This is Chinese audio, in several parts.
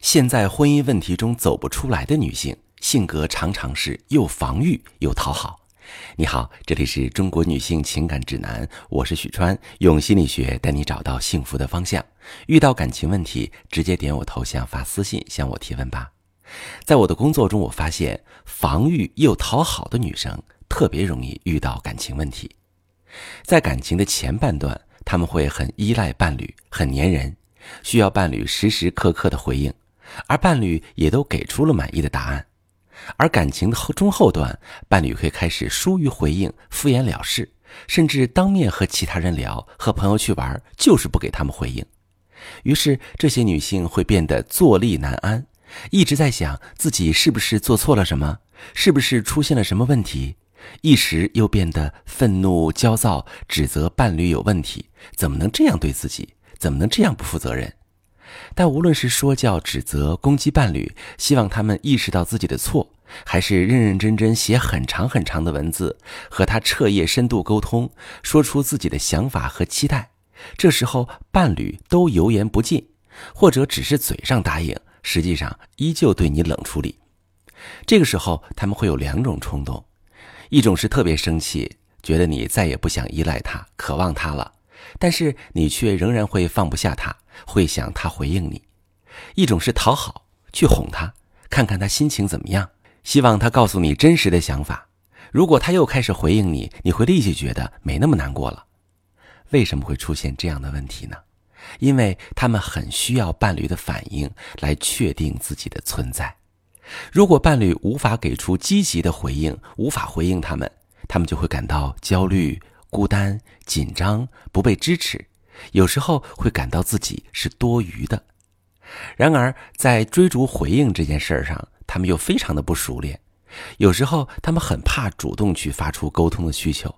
现在婚姻问题中走不出来的女性，性格常常是又防御又讨好。你好，这里是中国女性情感指南，我是许川，用心理学带你找到幸福的方向。遇到感情问题，直接点我头像发私信向我提问吧。在我的工作中，我发现防御又讨好的女生特别容易遇到感情问题。在感情的前半段，他们会很依赖伴侣，很粘人，需要伴侣时时刻刻的回应。而伴侣也都给出了满意的答案，而感情的后中后段，伴侣会开始疏于回应、敷衍了事，甚至当面和其他人聊、和朋友去玩，就是不给他们回应。于是，这些女性会变得坐立难安，一直在想自己是不是做错了什么，是不是出现了什么问题，一时又变得愤怒、焦躁，指责伴侣有问题，怎么能这样对自己，怎么能这样不负责任？但无论是说教、指责、攻击伴侣，希望他们意识到自己的错，还是认认真真写很长很长的文字和他彻夜深度沟通，说出自己的想法和期待，这时候伴侣都油盐不进，或者只是嘴上答应，实际上依旧对你冷处理。这个时候他们会有两种冲动：一种是特别生气，觉得你再也不想依赖他、渴望他了。但是你却仍然会放不下他，会想他回应你。一种是讨好，去哄他，看看他心情怎么样，希望他告诉你真实的想法。如果他又开始回应你，你会立即觉得没那么难过了。为什么会出现这样的问题呢？因为他们很需要伴侣的反应来确定自己的存在。如果伴侣无法给出积极的回应，无法回应他们，他们就会感到焦虑。孤单、紧张、不被支持，有时候会感到自己是多余的。然而，在追逐回应这件事上，他们又非常的不熟练。有时候，他们很怕主动去发出沟通的需求，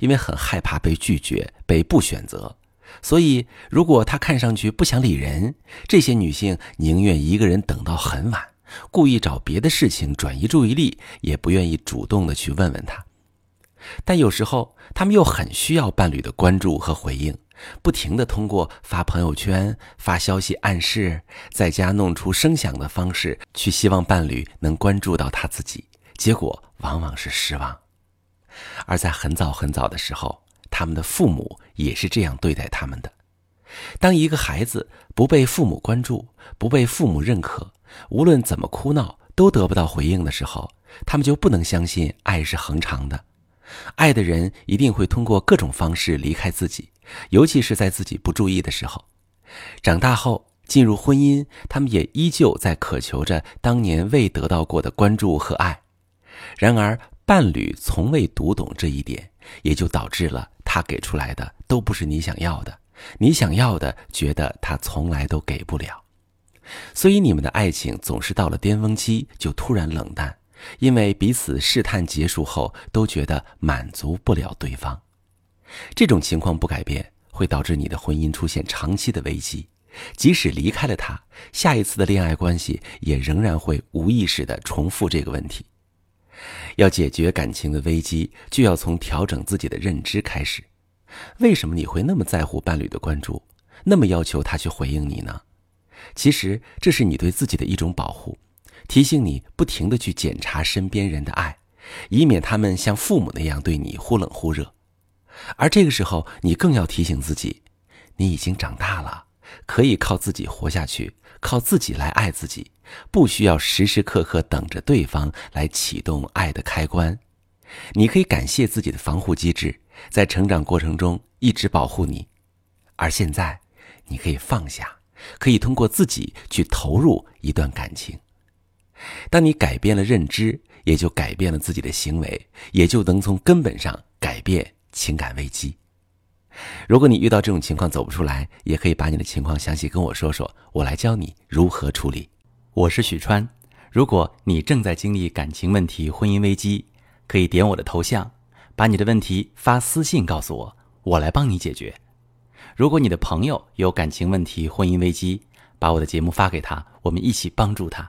因为很害怕被拒绝、被不选择。所以，如果他看上去不想理人，这些女性宁愿一个人等到很晚，故意找别的事情转移注意力，也不愿意主动的去问问他。但有时候，他们又很需要伴侣的关注和回应，不停地通过发朋友圈、发消息暗示，在家弄出声响的方式，去希望伴侣能关注到他自己。结果往往是失望。而在很早很早的时候，他们的父母也是这样对待他们的。当一个孩子不被父母关注、不被父母认可，无论怎么哭闹都得不到回应的时候，他们就不能相信爱是恒长的。爱的人一定会通过各种方式离开自己，尤其是在自己不注意的时候。长大后进入婚姻，他们也依旧在渴求着当年未得到过的关注和爱。然而，伴侣从未读懂这一点，也就导致了他给出来的都不是你想要的，你想要的觉得他从来都给不了。所以，你们的爱情总是到了巅峰期就突然冷淡。因为彼此试探结束后都觉得满足不了对方，这种情况不改变，会导致你的婚姻出现长期的危机。即使离开了他，下一次的恋爱关系也仍然会无意识的重复这个问题。要解决感情的危机，就要从调整自己的认知开始。为什么你会那么在乎伴侣的关注，那么要求他去回应你呢？其实这是你对自己的一种保护。提醒你不停的去检查身边人的爱，以免他们像父母那样对你忽冷忽热。而这个时候，你更要提醒自己，你已经长大了，可以靠自己活下去，靠自己来爱自己，不需要时时刻刻等着对方来启动爱的开关。你可以感谢自己的防护机制，在成长过程中一直保护你。而现在，你可以放下，可以通过自己去投入一段感情。当你改变了认知，也就改变了自己的行为，也就能从根本上改变情感危机。如果你遇到这种情况走不出来，也可以把你的情况详细跟我说说，我来教你如何处理。我是许川，如果你正在经历感情问题、婚姻危机，可以点我的头像，把你的问题发私信告诉我，我来帮你解决。如果你的朋友有感情问题、婚姻危机，把我的节目发给他，我们一起帮助他。